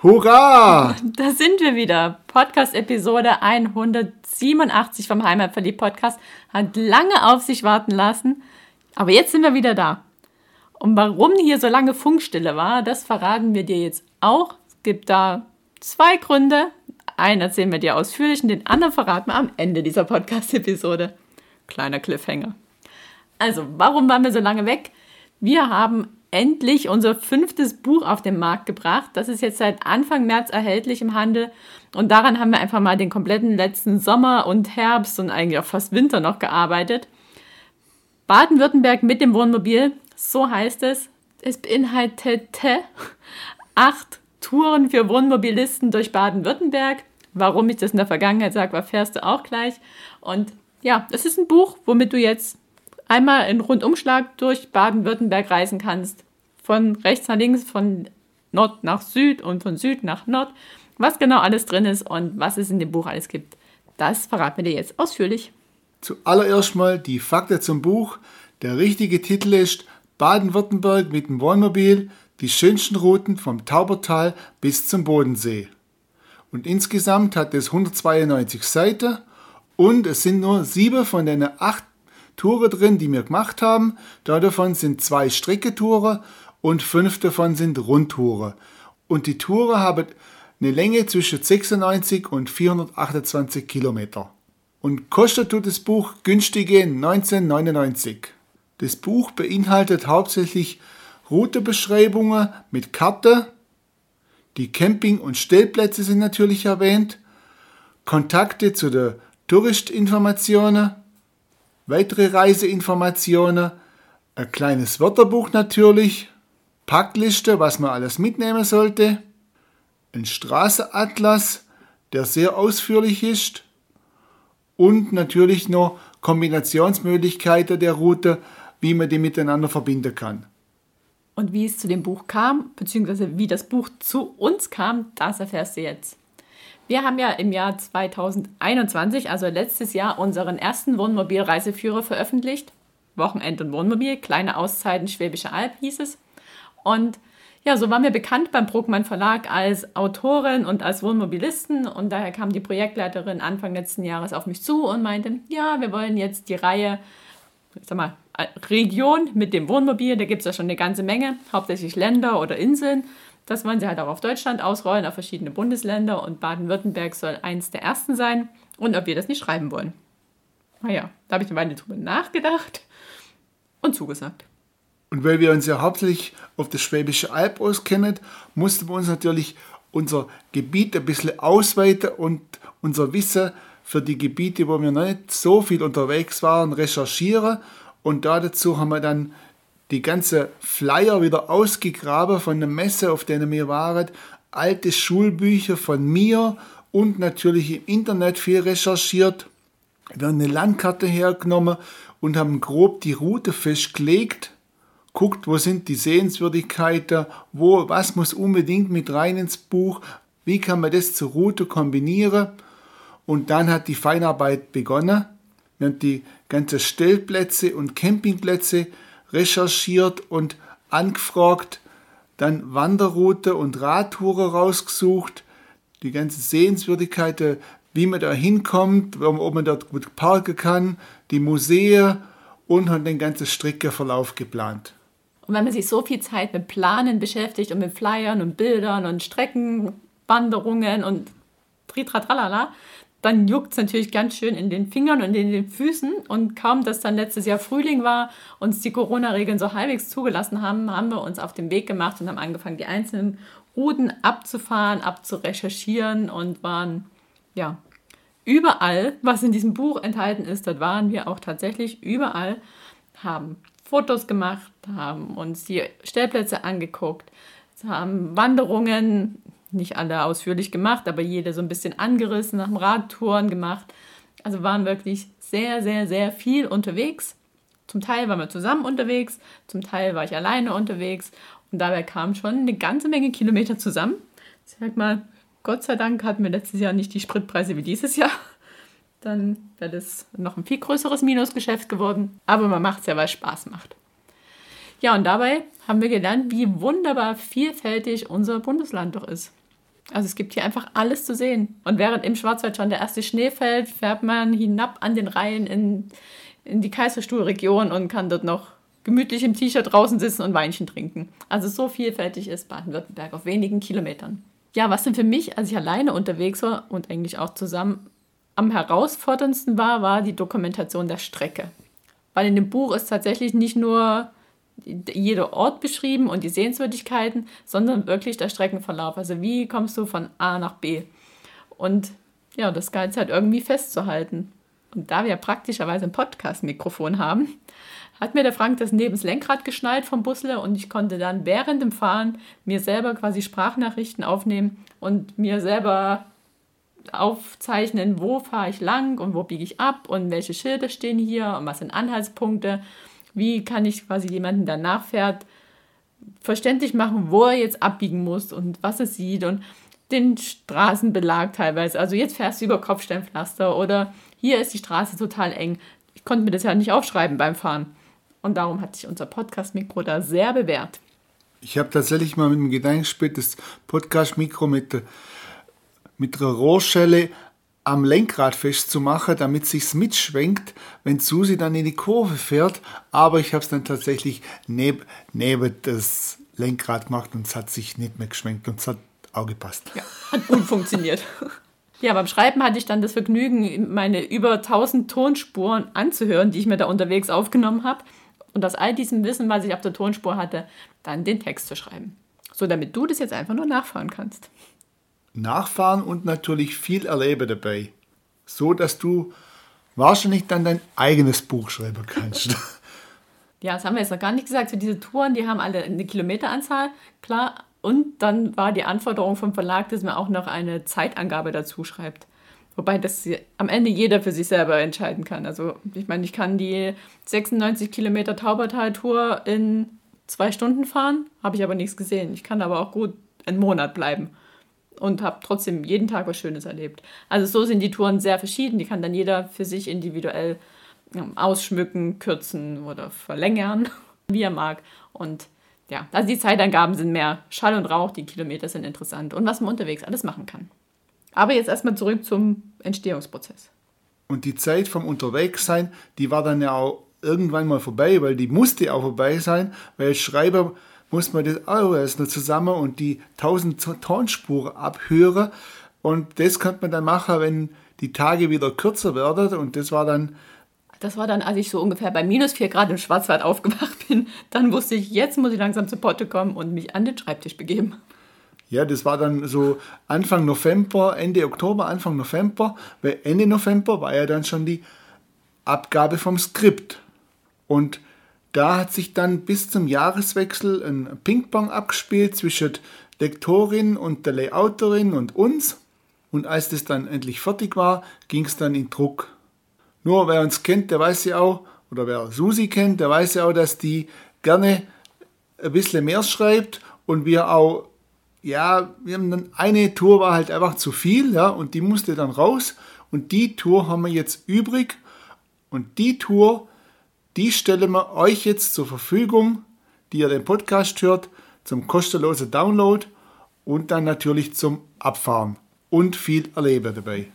Hurra! Da sind wir wieder. Podcast-Episode 187 vom Heimatverliebt-Podcast hat lange auf sich warten lassen, aber jetzt sind wir wieder da. Und warum hier so lange Funkstille war, das verraten wir dir jetzt auch. Es gibt da zwei Gründe. Einen erzählen wir dir ausführlich und den anderen verraten wir am Ende dieser Podcast-Episode. Kleiner Cliffhanger. Also, warum waren wir so lange weg? Wir haben endlich unser fünftes Buch auf den Markt gebracht. Das ist jetzt seit Anfang März erhältlich im Handel. Und daran haben wir einfach mal den kompletten letzten Sommer und Herbst und eigentlich auch fast Winter noch gearbeitet. Baden-Württemberg mit dem Wohnmobil so heißt es. Es beinhaltete acht Touren für Wohnmobilisten durch Baden-Württemberg. Warum ich das in der Vergangenheit sage, erfährst du auch gleich. Und ja, es ist ein Buch, womit du jetzt einmal in Rundumschlag durch Baden-Württemberg reisen kannst. Von rechts nach links, von Nord nach Süd und von Süd nach Nord. Was genau alles drin ist und was es in dem Buch alles gibt, das verraten wir dir jetzt ausführlich. Zuallererst mal die Fakten zum Buch. Der richtige Titel ist Baden-Württemberg mit dem Wohnmobil die schönsten Routen vom Taubertal bis zum Bodensee. Und insgesamt hat es 192 Seiten und es sind nur sieben von den acht Touren drin, die wir gemacht haben. Davon sind zwei Strecketouren und fünf davon sind Rundtouren. Und die Touren haben eine Länge zwischen 96 und 428 Kilometer. Und kostet tut das Buch günstige 1999. Das Buch beinhaltet hauptsächlich Routebeschreibungen mit Karte, die Camping- und Stellplätze sind natürlich erwähnt, Kontakte zu den Touristinformationen, weitere Reiseinformationen, ein kleines Wörterbuch natürlich, Packliste, was man alles mitnehmen sollte, ein Straßenatlas, der sehr ausführlich ist und natürlich noch Kombinationsmöglichkeiten der Route, wie man die miteinander verbinden kann. Und wie es zu dem Buch kam, beziehungsweise wie das Buch zu uns kam, das erfährst du jetzt. Wir haben ja im Jahr 2021, also letztes Jahr, unseren ersten Wohnmobilreiseführer veröffentlicht. Wochenend und Wohnmobil, kleine Auszeiten Schwäbische Alb hieß es. Und ja, so waren wir bekannt beim Bruckmann Verlag als Autorin und als Wohnmobilisten und daher kam die Projektleiterin Anfang letzten Jahres auf mich zu und meinte, ja, wir wollen jetzt die Reihe, ich sag mal, Region mit dem Wohnmobil, da gibt es ja schon eine ganze Menge, hauptsächlich Länder oder Inseln. Das wollen sie halt auch auf Deutschland ausrollen, auf verschiedene Bundesländer und Baden-Württemberg soll eins der ersten sein und ob wir das nicht schreiben wollen. Naja, da habe ich eine Weile drüber nachgedacht und zugesagt. Und weil wir uns ja hauptsächlich auf das Schwäbische Alb auskennen, mussten wir uns natürlich unser Gebiet ein bisschen ausweiten und unser Wissen für die Gebiete, wo wir noch nicht so viel unterwegs waren, recherchieren und dazu haben wir dann die ganze Flyer wieder ausgegraben von der Messe, auf der wir waren, alte Schulbücher von mir und natürlich im Internet viel recherchiert. Wir haben eine Landkarte hergenommen und haben grob die Route festgelegt. Guckt, wo sind die Sehenswürdigkeiten, wo, was muss unbedingt mit rein ins Buch, wie kann man das zur Route kombinieren. Und dann hat die Feinarbeit begonnen. Wir haben die ganzen Stellplätze und Campingplätze recherchiert und angefragt, dann Wanderroute und Radtouren rausgesucht, die ganzen Sehenswürdigkeiten, wie man da hinkommt, ob man dort gut parken kann, die Museen und haben den ganzen Streckenverlauf geplant. Und wenn man sich so viel Zeit mit Planen beschäftigt und mit Flyern und Bildern und Streckenwanderungen und tritratralala, dann juckt es natürlich ganz schön in den Fingern und in den Füßen. Und kaum, dass dann letztes Jahr Frühling war, uns die Corona-Regeln so halbwegs zugelassen haben, haben wir uns auf den Weg gemacht und haben angefangen, die einzelnen Routen abzufahren, abzurecherchieren und waren, ja, überall, was in diesem Buch enthalten ist, dort waren wir auch tatsächlich überall, haben Fotos gemacht, haben uns die Stellplätze angeguckt, haben Wanderungen nicht alle ausführlich gemacht, aber jede so ein bisschen angerissen, nach dem Radtouren gemacht. Also waren wirklich sehr, sehr, sehr viel unterwegs. Zum Teil waren wir zusammen unterwegs, zum Teil war ich alleine unterwegs und dabei kamen schon eine ganze Menge Kilometer zusammen. Ich sag mal, Gott sei Dank hatten wir letztes Jahr nicht die Spritpreise wie dieses Jahr. Dann wäre das noch ein viel größeres Minusgeschäft geworden. Aber man macht es ja, weil es Spaß macht. Ja, und dabei haben wir gelernt, wie wunderbar vielfältig unser Bundesland doch ist. Also es gibt hier einfach alles zu sehen. Und während im Schwarzwald schon der erste Schnee fällt, fährt man hinab an den Rhein in, in die Kaiserstuhlregion und kann dort noch gemütlich im T-Shirt draußen sitzen und Weinchen trinken. Also so vielfältig ist Baden-Württemberg auf wenigen Kilometern. Ja, was denn für mich, als ich alleine unterwegs war und eigentlich auch zusammen am herausforderndsten war, war die Dokumentation der Strecke. Weil in dem Buch ist tatsächlich nicht nur jeder Ort beschrieben und die Sehenswürdigkeiten, sondern wirklich der Streckenverlauf. Also wie kommst du von A nach B? Und ja, das Ganze halt irgendwie festzuhalten. Und da wir praktischerweise ein Podcast-Mikrofon haben, hat mir der Frank das neben das Lenkrad geschnallt vom Busle und ich konnte dann während dem Fahren mir selber quasi Sprachnachrichten aufnehmen und mir selber aufzeichnen, wo fahre ich lang und wo biege ich ab und welche Schilder stehen hier und was sind Anhaltspunkte. Wie kann ich quasi jemanden, der nachfährt, verständlich machen, wo er jetzt abbiegen muss und was er sieht und den Straßenbelag teilweise. Also jetzt fährst du über Kopfsteinpflaster oder hier ist die Straße total eng. Ich konnte mir das ja nicht aufschreiben beim Fahren. Und darum hat sich unser Podcast-Mikro da sehr bewährt. Ich habe tatsächlich mal mit dem Gedanken gespielt, das Podcast-Mikro mit, mit einer Rohrschelle am Lenkrad festzumachen, damit sich's mitschwenkt, wenn Susi dann in die Kurve fährt. Aber ich habe es dann tatsächlich neb, neben das Lenkrad gemacht und es hat sich nicht mehr geschwenkt und es hat auch gepasst. Ja, hat gut funktioniert. Ja, beim Schreiben hatte ich dann das Vergnügen, meine über 1000 Tonspuren anzuhören, die ich mir da unterwegs aufgenommen habe. Und aus all diesem Wissen, was ich auf der Tonspur hatte, dann den Text zu schreiben. So, damit du das jetzt einfach nur nachfahren kannst. Nachfahren und natürlich viel erleben dabei. So, dass du wahrscheinlich dann dein eigenes Buch schreiben kannst. Ja, das haben wir jetzt noch gar nicht gesagt. So diese Touren, die haben alle eine Kilometeranzahl, klar. Und dann war die Anforderung vom Verlag, dass man auch noch eine Zeitangabe dazu schreibt. Wobei das am Ende jeder für sich selber entscheiden kann. Also ich meine, ich kann die 96 Kilometer Taubertal-Tour in zwei Stunden fahren, habe ich aber nichts gesehen. Ich kann aber auch gut einen Monat bleiben und habe trotzdem jeden Tag was Schönes erlebt. Also so sind die Touren sehr verschieden. Die kann dann jeder für sich individuell ausschmücken, kürzen oder verlängern, wie er mag. Und ja, also die Zeitangaben sind mehr Schall und Rauch, die Kilometer sind interessant und was man unterwegs alles machen kann. Aber jetzt erstmal zurück zum Entstehungsprozess. Und die Zeit vom Unterwegssein, die war dann ja auch irgendwann mal vorbei, weil die musste auch vorbei sein, weil Schreiber muss man das auch erst noch zusammen und die 1000 Tonspuren abhören. Und das könnte man dann machen, wenn die Tage wieder kürzer werden. Und das war dann. Das war dann, als ich so ungefähr bei minus 4 Grad im Schwarzwald aufgewacht bin. Dann wusste ich, jetzt muss ich langsam zu Potte kommen und mich an den Schreibtisch begeben. Ja, das war dann so Anfang November, Ende Oktober, Anfang November. Weil Ende November war ja dann schon die Abgabe vom Skript. Und da hat sich dann bis zum Jahreswechsel ein Ping-Pong abgespielt zwischen Lektorin und der Layouterin und uns. Und als das dann endlich fertig war, ging es dann in Druck. Nur wer uns kennt, der weiß ja auch, oder wer Susi kennt, der weiß ja auch, dass die gerne ein bisschen mehr schreibt und wir auch, ja, wir haben dann eine Tour war halt einfach zu viel, ja, und die musste dann raus. Und die Tour haben wir jetzt übrig. Und die Tour die stellen wir euch jetzt zur Verfügung, die ihr den Podcast hört, zum kostenlosen Download und dann natürlich zum Abfahren und viel erleben dabei.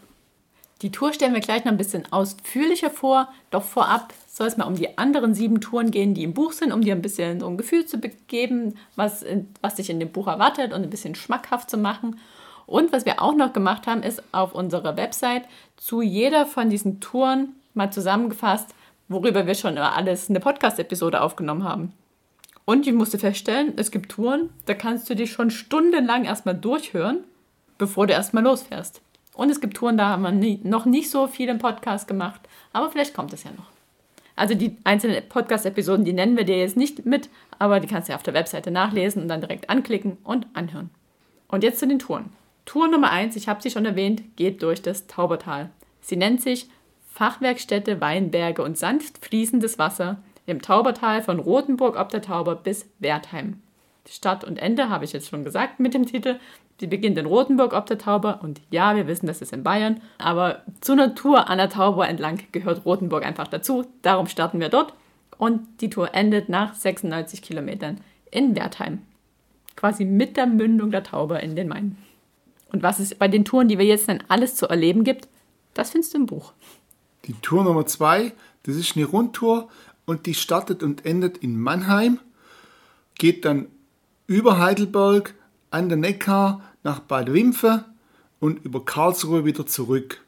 Die Tour stellen wir gleich noch ein bisschen ausführlicher vor, doch vorab soll es mal um die anderen sieben Touren gehen, die im Buch sind, um dir ein bisschen so ein Gefühl zu geben, was, was dich in dem Buch erwartet und ein bisschen schmackhaft zu machen. Und was wir auch noch gemacht haben, ist auf unserer Website zu jeder von diesen Touren mal zusammengefasst, worüber wir schon alles eine Podcast-Episode aufgenommen haben. Und ich musste feststellen, es gibt Touren, da kannst du dich schon stundenlang erstmal durchhören, bevor du erstmal losfährst. Und es gibt Touren, da haben wir nie, noch nicht so viel im Podcast gemacht, aber vielleicht kommt es ja noch. Also die einzelnen Podcast-Episoden, die nennen wir dir jetzt nicht mit, aber die kannst du ja auf der Webseite nachlesen und dann direkt anklicken und anhören. Und jetzt zu den Touren. Tour Nummer 1, ich habe sie schon erwähnt, geht durch das Taubertal. Sie nennt sich Fachwerkstätte Weinberge und sanft fließendes Wasser im Taubertal von Rothenburg ob der Tauber bis Wertheim. Start und Ende habe ich jetzt schon gesagt mit dem Titel. Sie beginnt in Rothenburg ob der Tauber und ja, wir wissen, das ist in Bayern, aber zur Natur an der Tauber entlang gehört Rothenburg einfach dazu. Darum starten wir dort und die Tour endet nach 96 Kilometern in Wertheim. Quasi mit der Mündung der Tauber in den Main. Und was es bei den Touren, die wir jetzt nennen, alles zu erleben gibt, das findest du im Buch. Die Tour Nummer zwei, das ist eine Rundtour und die startet und endet in Mannheim, geht dann über Heidelberg an der Neckar nach Bad Wimpfe und über Karlsruhe wieder zurück.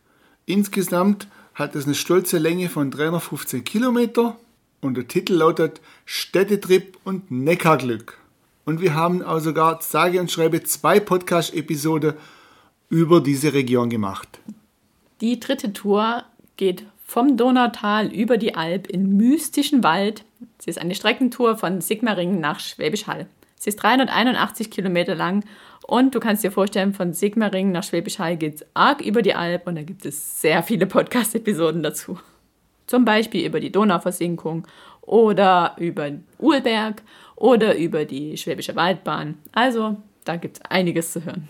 Insgesamt hat es eine stolze Länge von 315 Kilometer und der Titel lautet Städtetrip und Neckarglück. Und wir haben auch sogar, sage und schreibe, zwei Podcast-Episoden über diese Region gemacht. Die dritte Tour geht vom Donautal über die Alp in mystischen Wald. Sie ist eine Streckentour von Sigmaringen nach Schwäbisch Hall. Sie ist 381 Kilometer lang und du kannst dir vorstellen, von Sigmaringen nach Schwäbisch Hall geht es arg über die Alp und da gibt es sehr viele Podcast-Episoden dazu. Zum Beispiel über die Donauversinkung oder über Uhlberg oder über die Schwäbische Waldbahn. Also da gibt es einiges zu hören.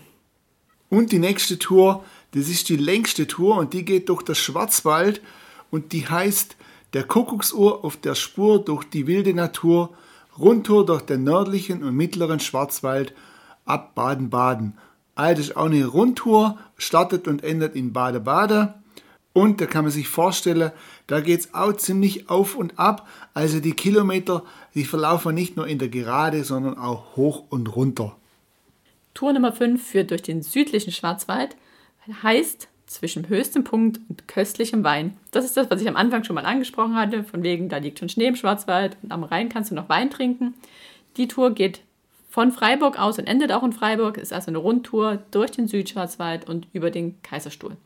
Und die nächste Tour, das ist die längste Tour und die geht durch das Schwarzwald und die heißt Der Kuckucksuhr auf der Spur durch die wilde Natur, Rundtour durch den nördlichen und mittleren Schwarzwald ab Baden-Baden. Also ist auch eine Rundtour, startet und endet in Bade-Bade. Und da kann man sich vorstellen, da geht es auch ziemlich auf und ab. Also die Kilometer, die verlaufen nicht nur in der Gerade, sondern auch hoch und runter. Tour Nummer 5 führt durch den südlichen Schwarzwald, heißt zwischen höchstem Punkt und köstlichem Wein. Das ist das, was ich am Anfang schon mal angesprochen hatte, von wegen, da liegt schon Schnee im Schwarzwald und am Rhein kannst du noch Wein trinken. Die Tour geht von Freiburg aus und endet auch in Freiburg, ist also eine Rundtour durch den Südschwarzwald und über den Kaiserstuhl.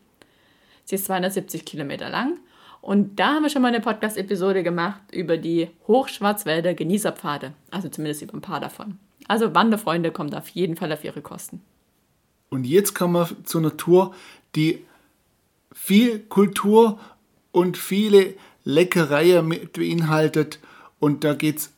Sie ist 270 Kilometer lang und da haben wir schon mal eine Podcast-Episode gemacht über die Hochschwarzwälder Genießerpfade, also zumindest über ein paar davon. Also Wanderfreunde kommt auf jeden Fall auf ihre Kosten. Und jetzt kommen wir zu einer Tour, die viel Kultur und viele Leckereien beinhaltet. Und da geht es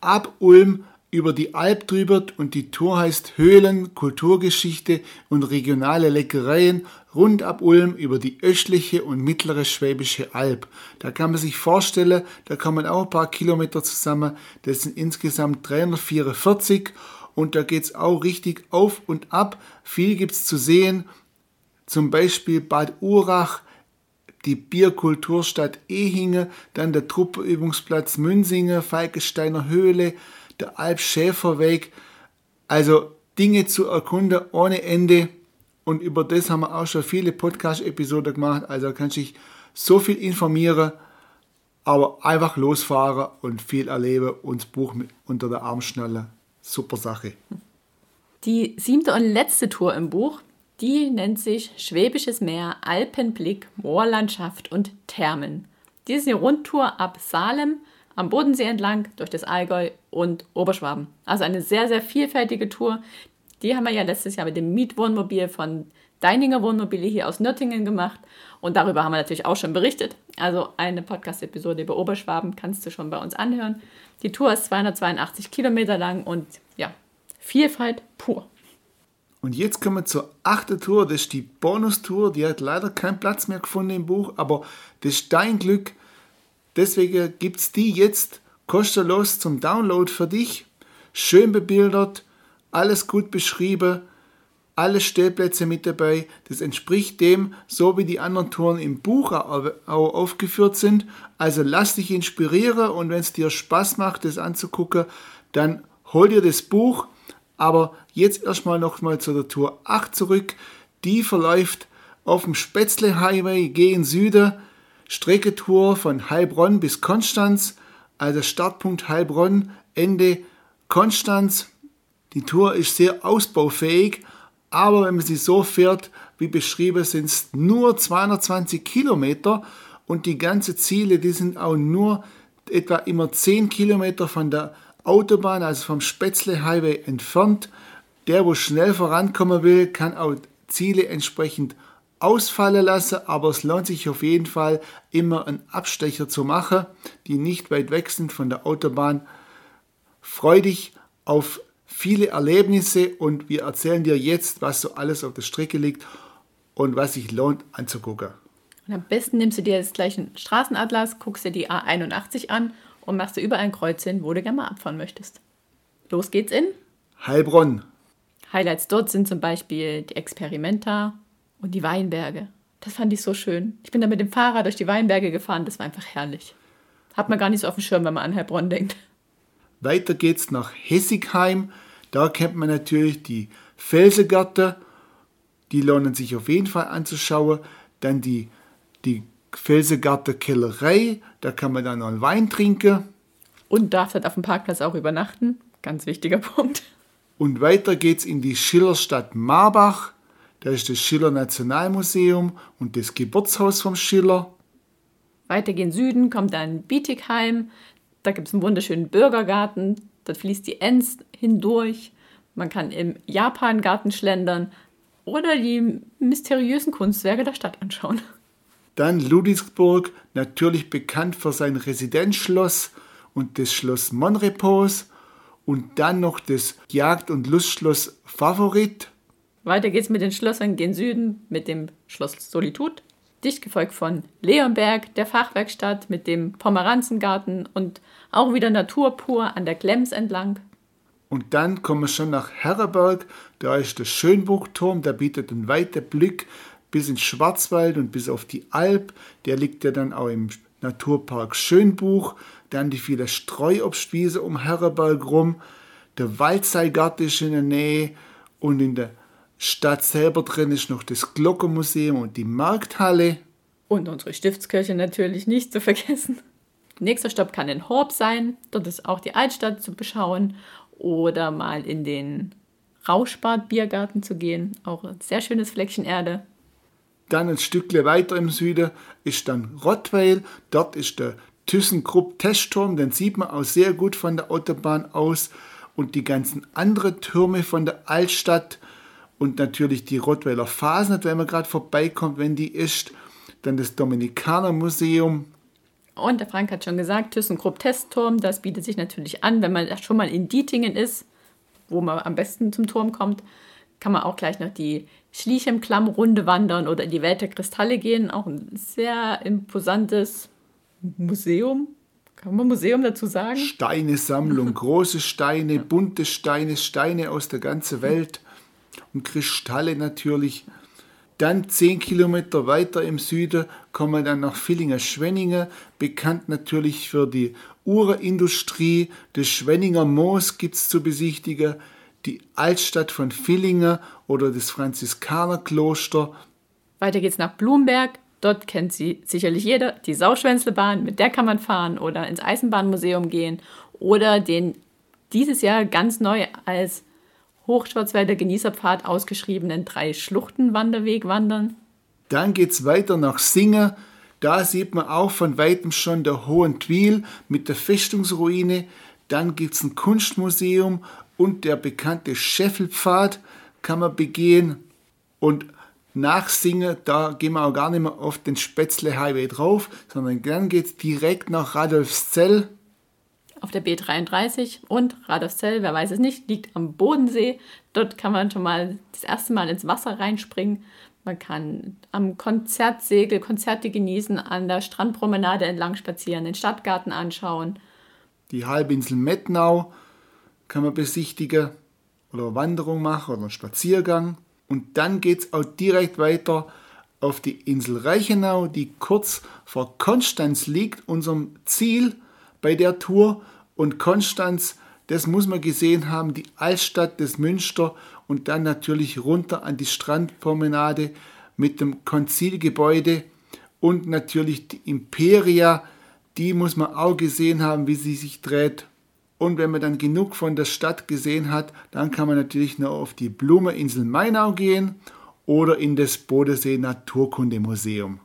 ab Ulm über die Alp drüber und die Tour heißt Höhlen, Kulturgeschichte und regionale Leckereien rund ab Ulm über die östliche und mittlere Schwäbische Alb. Da kann man sich vorstellen, da kommen auch ein paar Kilometer zusammen. Das sind insgesamt 344 und da geht es auch richtig auf und ab. Viel gibt es zu sehen zum Beispiel Bad Urach, die Bierkulturstadt Ehinge, dann der Truppenübungsplatz Münsinge, Falkesteiner Höhle, der Alpschäferweg. Also Dinge zu erkunden ohne Ende. Und über das haben wir auch schon viele Podcast-Episoden gemacht. Also kannst du dich so viel informieren, aber einfach losfahren und viel erleben und das Buch unter der Armschnalle. Super Sache. Die siebte und letzte Tour im Buch die nennt sich Schwäbisches Meer, Alpenblick, Moorlandschaft und Thermen. Die ist eine Rundtour ab Salem am Bodensee entlang durch das Allgäu und Oberschwaben. Also eine sehr, sehr vielfältige Tour. Die haben wir ja letztes Jahr mit dem Mietwohnmobil von Deininger Wohnmobile hier aus Nürtingen gemacht. Und darüber haben wir natürlich auch schon berichtet. Also eine Podcast-Episode über Oberschwaben kannst du schon bei uns anhören. Die Tour ist 282 Kilometer lang und ja, Vielfalt pur. Und jetzt kommen wir zur achten Tour, das ist die Bonus-Tour. Die hat leider keinen Platz mehr gefunden im Buch, aber das ist dein Glück. Deswegen gibt es die jetzt kostenlos zum Download für dich. Schön bebildert, alles gut beschrieben, alle Stellplätze mit dabei. Das entspricht dem, so wie die anderen Touren im Buch auch aufgeführt sind. Also lass dich inspirieren und wenn es dir Spaß macht, das anzugucken, dann hol dir das Buch aber jetzt erstmal nochmal zu der Tour 8 zurück. Die verläuft auf dem Spätzle Highway gegen Süden. Strecketour von Heilbronn bis Konstanz. Also Startpunkt Heilbronn, Ende Konstanz. Die Tour ist sehr ausbaufähig, aber wenn man sie so fährt, wie beschrieben, sind es nur 220 Kilometer und die ganzen Ziele, die sind auch nur etwa immer 10 Kilometer von der Autobahn, also vom Spätzle Highway entfernt. Der, wo schnell vorankommen will, kann auch Ziele entsprechend ausfallen lassen, aber es lohnt sich auf jeden Fall immer einen Abstecher zu machen, die nicht weit weg sind von der Autobahn. Freu dich auf viele Erlebnisse und wir erzählen dir jetzt, was so alles auf der Strecke liegt und was sich lohnt anzugucken. Und am besten nimmst du dir jetzt gleich einen Straßenatlas, guckst dir die A81 an und machst du überall ein Kreuz hin, wo du gerne mal abfahren möchtest. Los geht's in Heilbronn. Highlights dort sind zum Beispiel die Experimenta und die Weinberge. Das fand ich so schön. Ich bin da mit dem Fahrrad durch die Weinberge gefahren, das war einfach herrlich. Hat man gar nicht so auf dem Schirm, wenn man an Heilbronn denkt. Weiter geht's nach Hessigheim. Da kennt man natürlich die Felsengärten. Die lohnen sich auf jeden Fall anzuschauen. Dann die, die Felsengarten Kellerei. Da kann man dann noch einen Wein trinken. Und darf dort auf dem Parkplatz auch übernachten. Ganz wichtiger Punkt. Und weiter geht's in die Schillerstadt Marbach. Da ist das Schiller Nationalmuseum und das Geburtshaus vom Schiller. Weiter gen Süden kommt dann Bietigheim. Da gibt es einen wunderschönen Bürgergarten. Dort fließt die Enz hindurch. Man kann im Japangarten schlendern oder die mysteriösen Kunstwerke der Stadt anschauen. Dann Ludwigsburg, natürlich bekannt für sein Residenzschloss und das Schloss Monrepos und dann noch das Jagd- und Lustschloss Favorit. Weiter geht's mit den Schlössern gen Süden mit dem Schloss Solitud, dicht gefolgt von Leonberg, der Fachwerkstatt mit dem Pomeranzengarten und auch wieder Natur pur an der Glems entlang. Und dann kommen wir schon nach Herreberg, da ist der Schönburgturm, der bietet einen weiten Blick bis ins Schwarzwald und bis auf die Alp. Der liegt ja dann auch im Naturpark Schönbuch. Dann die viele Streuobstwiese um Herreberg rum. Der Waldseigarten ist in der Nähe und in der Stadt selber drin ist noch das Glockenmuseum und die Markthalle. Und unsere Stiftskirche natürlich nicht zu vergessen. Nächster Stopp kann in Horb sein. Dort ist auch die Altstadt zu beschauen. Oder mal in den Rauschbad Biergarten zu gehen. Auch ein sehr schönes Fleckchen Erde. Dann ein Stückchen weiter im Süden ist dann Rottweil. Dort ist der ThyssenKrupp Testturm. Den sieht man auch sehr gut von der Autobahn aus. Und die ganzen anderen Türme von der Altstadt und natürlich die Rottweiler Fasnet, wenn man gerade vorbeikommt, wenn die ist. Dann das Dominikanermuseum. Und der Frank hat schon gesagt, ThyssenKrupp Testturm, das bietet sich natürlich an, wenn man schon mal in Dietingen ist, wo man am besten zum Turm kommt, kann man auch gleich noch die Schliechem-Klamm-Runde wandern oder in die Welt der Kristalle gehen. Auch ein sehr imposantes Museum. Kann man Museum dazu sagen? Steinesammlung, große Steine, bunte Steine, Steine aus der ganzen Welt und Kristalle natürlich. Dann zehn Kilometer weiter im Süden kommen wir dann nach Villingen-Schwenningen, bekannt natürlich für die Uhrenindustrie. Das Schwenninger Moos gibt es zu besichtigen, die Altstadt von Villingen oder das Franziskanerkloster. Weiter geht's nach Blumberg. Dort kennt sie sicherlich jeder die Sauschwänzlebahn, mit der kann man fahren oder ins Eisenbahnmuseum gehen oder den dieses Jahr ganz neu als Hochschwarzwälder Genießerpfad ausgeschriebenen drei Schluchtenwanderweg wandern. Dann geht's weiter nach Singen. Da sieht man auch von weitem schon der Hohen Twil mit der Festungsruine. Dann gibt's ein Kunstmuseum und der bekannte Scheffelpfad kann man begehen. Und nach Singen, da gehen wir auch gar nicht mehr auf den Spätzle Highway drauf, sondern dann geht's direkt nach Radolfszell auf der B33 und Radolfzell, wer weiß es nicht, liegt am Bodensee. Dort kann man schon mal das erste Mal ins Wasser reinspringen. Man kann am Konzertsegel Konzerte genießen, an der Strandpromenade entlang spazieren, den Stadtgarten anschauen. Die Halbinsel Mettnau kann man besichtigen oder Wanderung machen oder einen Spaziergang. Und dann geht es auch direkt weiter auf die Insel Reichenau, die kurz vor Konstanz liegt, unserem Ziel bei der Tour. Und Konstanz, das muss man gesehen haben, die Altstadt des Münster und dann natürlich runter an die Strandpromenade mit dem Konzilgebäude und natürlich die Imperia, die muss man auch gesehen haben, wie sie sich dreht. Und wenn man dann genug von der Stadt gesehen hat, dann kann man natürlich noch auf die Blumeninsel Mainau gehen oder in das Bodensee Naturkundemuseum.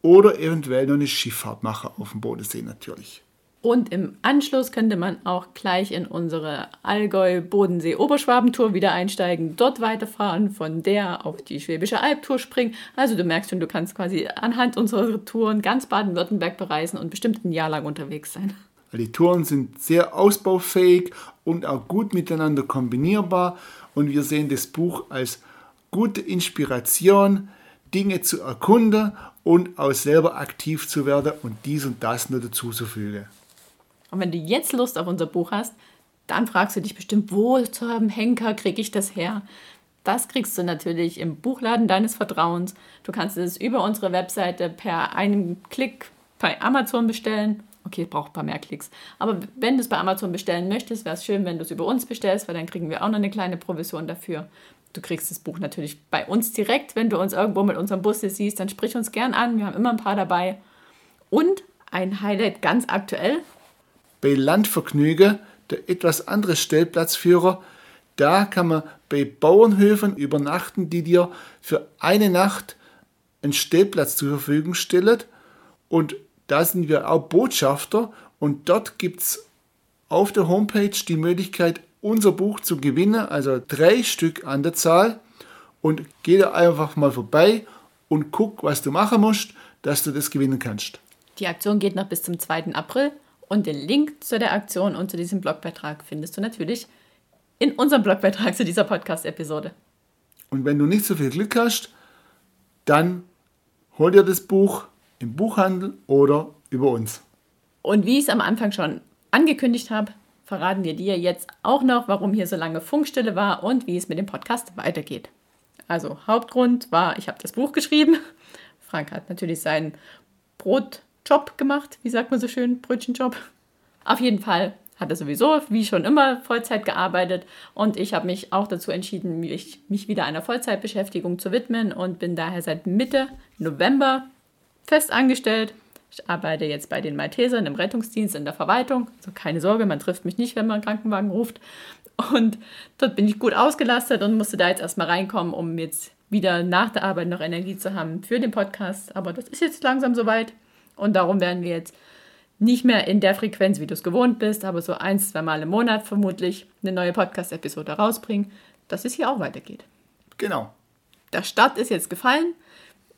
Oder eventuell noch eine Schifffahrt machen auf dem Bodensee natürlich. Und im Anschluss könnte man auch gleich in unsere Allgäu-Bodensee-Oberschwabentour wieder einsteigen, dort weiterfahren, von der auf die Schwäbische Albtour springen. Also du merkst schon, du kannst quasi anhand unserer Touren ganz Baden-Württemberg bereisen und bestimmt ein Jahr lang unterwegs sein. Die Touren sind sehr ausbaufähig und auch gut miteinander kombinierbar und wir sehen das Buch als gute Inspiration, Dinge zu erkunden und auch selber aktiv zu werden und dies und das nur dazu zu fügen. Und wenn du jetzt Lust auf unser Buch hast, dann fragst du dich bestimmt, wo zu haben Henker kriege ich das her? Das kriegst du natürlich im Buchladen deines Vertrauens. Du kannst es über unsere Webseite per einem Klick bei Amazon bestellen. Okay, braucht ein paar mehr Klicks. Aber wenn du es bei Amazon bestellen möchtest, wäre es schön, wenn du es über uns bestellst, weil dann kriegen wir auch noch eine kleine Provision dafür. Du kriegst das Buch natürlich bei uns direkt. Wenn du uns irgendwo mit unserem Bus siehst, dann sprich uns gern an. Wir haben immer ein paar dabei. Und ein Highlight ganz aktuell, bei Landvergnügen, der etwas andere Stellplatzführer, da kann man bei Bauernhöfen übernachten, die dir für eine Nacht einen Stellplatz zur Verfügung stellen. Und da sind wir auch Botschafter und dort gibt es auf der Homepage die Möglichkeit, unser Buch zu gewinnen, also drei Stück an der Zahl. Und geh da einfach mal vorbei und guck, was du machen musst, dass du das gewinnen kannst. Die Aktion geht noch bis zum 2. April und den Link zu der Aktion und zu diesem Blogbeitrag findest du natürlich in unserem Blogbeitrag zu dieser Podcast-Episode. Und wenn du nicht so viel Glück hast, dann hol dir das Buch im Buchhandel oder über uns. Und wie ich es am Anfang schon angekündigt habe, verraten wir dir jetzt auch noch, warum hier so lange Funkstille war und wie es mit dem Podcast weitergeht. Also Hauptgrund war, ich habe das Buch geschrieben. Frank hat natürlich seinen Brot Job gemacht, wie sagt man so schön, Brötchenjob. Auf jeden Fall hat er sowieso, wie schon immer, Vollzeit gearbeitet und ich habe mich auch dazu entschieden, mich, mich wieder einer Vollzeitbeschäftigung zu widmen und bin daher seit Mitte November fest angestellt. Ich arbeite jetzt bei den Maltesern im Rettungsdienst in der Verwaltung. Also keine Sorge, man trifft mich nicht, wenn man einen Krankenwagen ruft. Und dort bin ich gut ausgelastet und musste da jetzt erstmal reinkommen, um jetzt wieder nach der Arbeit noch Energie zu haben für den Podcast. Aber das ist jetzt langsam soweit. Und darum werden wir jetzt nicht mehr in der Frequenz, wie du es gewohnt bist, aber so ein, zwei Mal im Monat vermutlich eine neue Podcast-Episode rausbringen, dass es hier auch weitergeht. Genau. Der Start ist jetzt gefallen.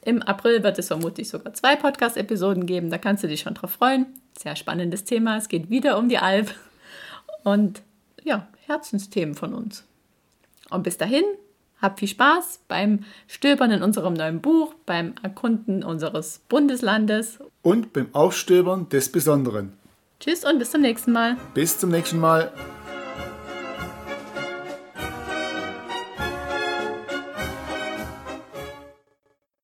Im April wird es vermutlich sogar zwei Podcast-Episoden geben. Da kannst du dich schon drauf freuen. Sehr spannendes Thema. Es geht wieder um die Alp. Und ja, Herzensthemen von uns. Und bis dahin hab viel Spaß beim Stöbern in unserem neuen Buch, beim Erkunden unseres Bundeslandes und beim Aufstöbern des Besonderen. Tschüss und bis zum nächsten Mal. Bis zum nächsten Mal.